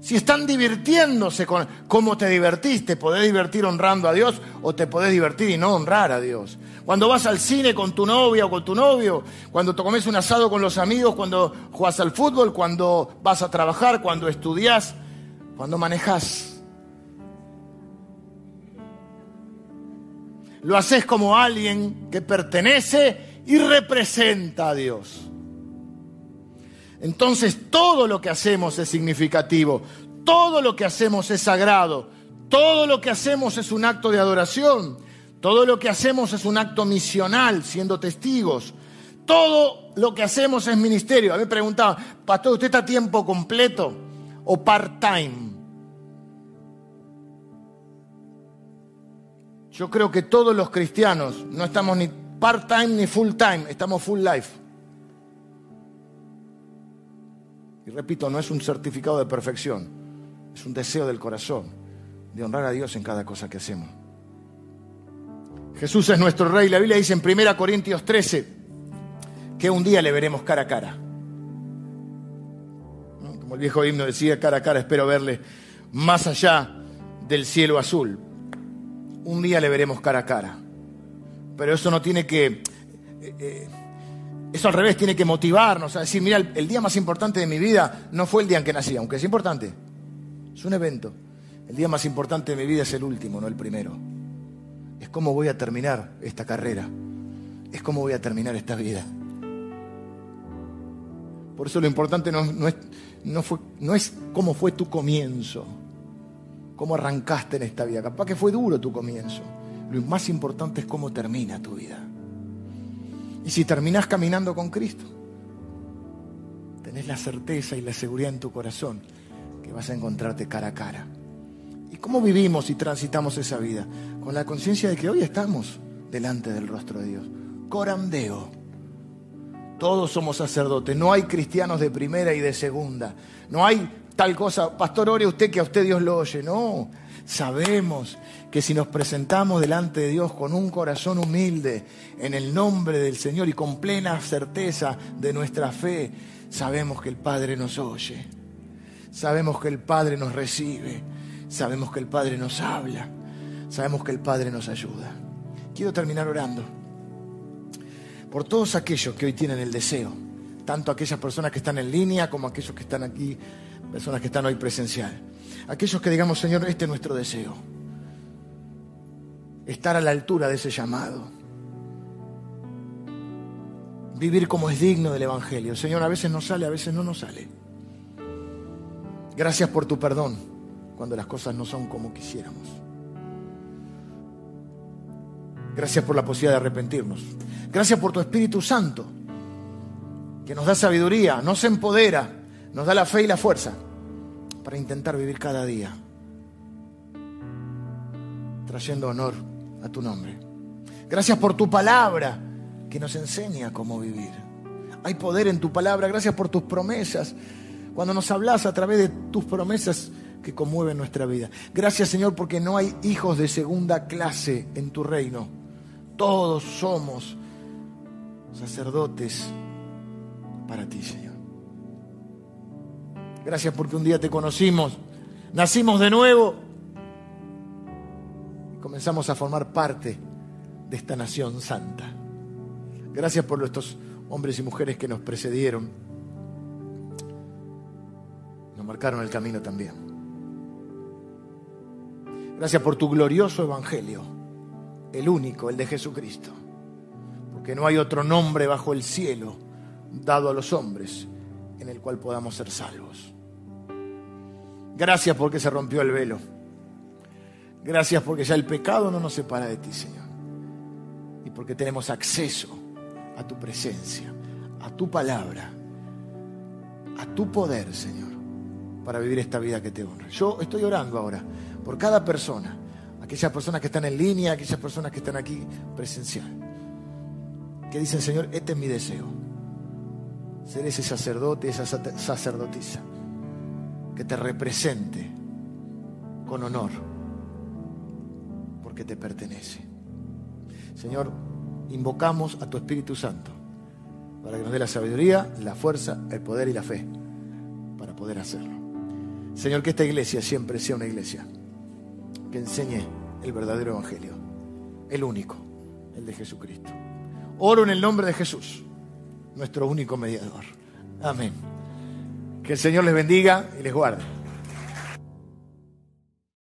Si están divirtiéndose con cómo te divertiste, podés divertir honrando a Dios o te podés divertir y no honrar a Dios. Cuando vas al cine con tu novia o con tu novio, cuando te comes un asado con los amigos, cuando juegas al fútbol, cuando vas a trabajar, cuando estudias, cuando manejas. Lo haces como alguien que pertenece y representa a Dios. Entonces todo lo que hacemos es significativo, todo lo que hacemos es sagrado, todo lo que hacemos es un acto de adoración, todo lo que hacemos es un acto misional, siendo testigos, todo lo que hacemos es ministerio. A mí me preguntaba, pastor, ¿usted está a tiempo completo o part-time? Yo creo que todos los cristianos no estamos ni part-time ni full-time, estamos full life. Y repito, no es un certificado de perfección, es un deseo del corazón de honrar a Dios en cada cosa que hacemos. Jesús es nuestro rey. La Biblia dice en 1 Corintios 13 que un día le veremos cara a cara. Como el viejo himno decía, cara a cara espero verle más allá del cielo azul. Un día le veremos cara a cara. Pero eso no tiene que... Eh, eh, eso al revés tiene que motivarnos a decir, mira, el, día más importante de mi vida no fue el día en que nací, aunque es importante. Es un evento. El día más importante de mi vida es el último, no el primero. Es cómo voy a terminar esta carrera. Es cómo voy a terminar esta vida. Por eso lo importante no, es, fue, es cómo fue tu comienzo, cómo arrancaste en esta vida. Capaz que fue duro tu comienzo. Lo más importante es cómo termina tu vida. Y si terminás caminando con Cristo, tenés la certeza y la seguridad en tu corazón que vas a encontrarte cara a cara. ¿Y cómo vivimos y transitamos esa vida? Con la conciencia de que hoy estamos delante del rostro de Dios. Corandeo. Todos somos sacerdotes. No hay cristianos de primera y de segunda. No hay tal cosa. Pastor, ore usted que a usted Dios lo oye. No. Sabemos que si nos presentamos delante de Dios con un corazón humilde, en el nombre del Señor y con plena certeza de nuestra fe, sabemos que el Padre nos oye, sabemos que el Padre nos recibe, sabemos que el Padre nos habla, sabemos que el Padre nos ayuda. Quiero terminar orando por todos aquellos que hoy tienen el deseo, tanto aquellas personas que están en línea como aquellos que están aquí, personas que están hoy presencial aquellos que digamos, Señor, este es nuestro deseo. estar a la altura de ese llamado. Vivir como es digno del Evangelio. Señor, a veces nos sale, a veces no nos sale. Gracias por tu perdón cuando las cosas no son como quisiéramos. Gracias por la posibilidad de arrepentirnos. Gracias por tu Espíritu Santo, que nos da sabiduría, nos empodera, nos da la fe y la fuerza para intentar vivir cada día, trayendo honor a tu nombre. Gracias por tu palabra, que nos enseña cómo vivir. Hay poder en tu palabra, gracias por tus promesas. Cuando nos hablas a través de tus promesas, que conmueven nuestra vida. Gracias Señor porque no hay hijos de segunda clase en tu reino. Todos somos sacerdotes para ti, Señor. Gracias porque un día te conocimos, nacimos de nuevo y comenzamos a formar parte de esta nación santa. Gracias por estos hombres y mujeres que nos precedieron. Nos marcaron el camino también. Gracias por tu glorioso evangelio, el único, el de Jesucristo que no hay otro nombre bajo el cielo dado a los hombres en el cual podamos ser salvos. Gracias porque se rompió el velo. Gracias porque ya el pecado no nos separa de ti, Señor. Y porque tenemos acceso a tu presencia, a tu palabra, a tu poder, Señor, para vivir esta vida que te honra. Yo estoy orando ahora por cada persona, aquellas personas que están en línea, aquellas personas que están aquí presencial que dicen, Señor, este es mi deseo. Ser ese sacerdote, esa sacerdotisa, que te represente con honor, porque te pertenece. Señor, invocamos a tu Espíritu Santo para que nos dé la sabiduría, la fuerza, el poder y la fe para poder hacerlo. Señor, que esta iglesia siempre sea una iglesia que enseñe el verdadero Evangelio, el único, el de Jesucristo. Oro en el nombre de Jesús, nuestro único mediador. Amén. Que el Señor les bendiga y les guarde.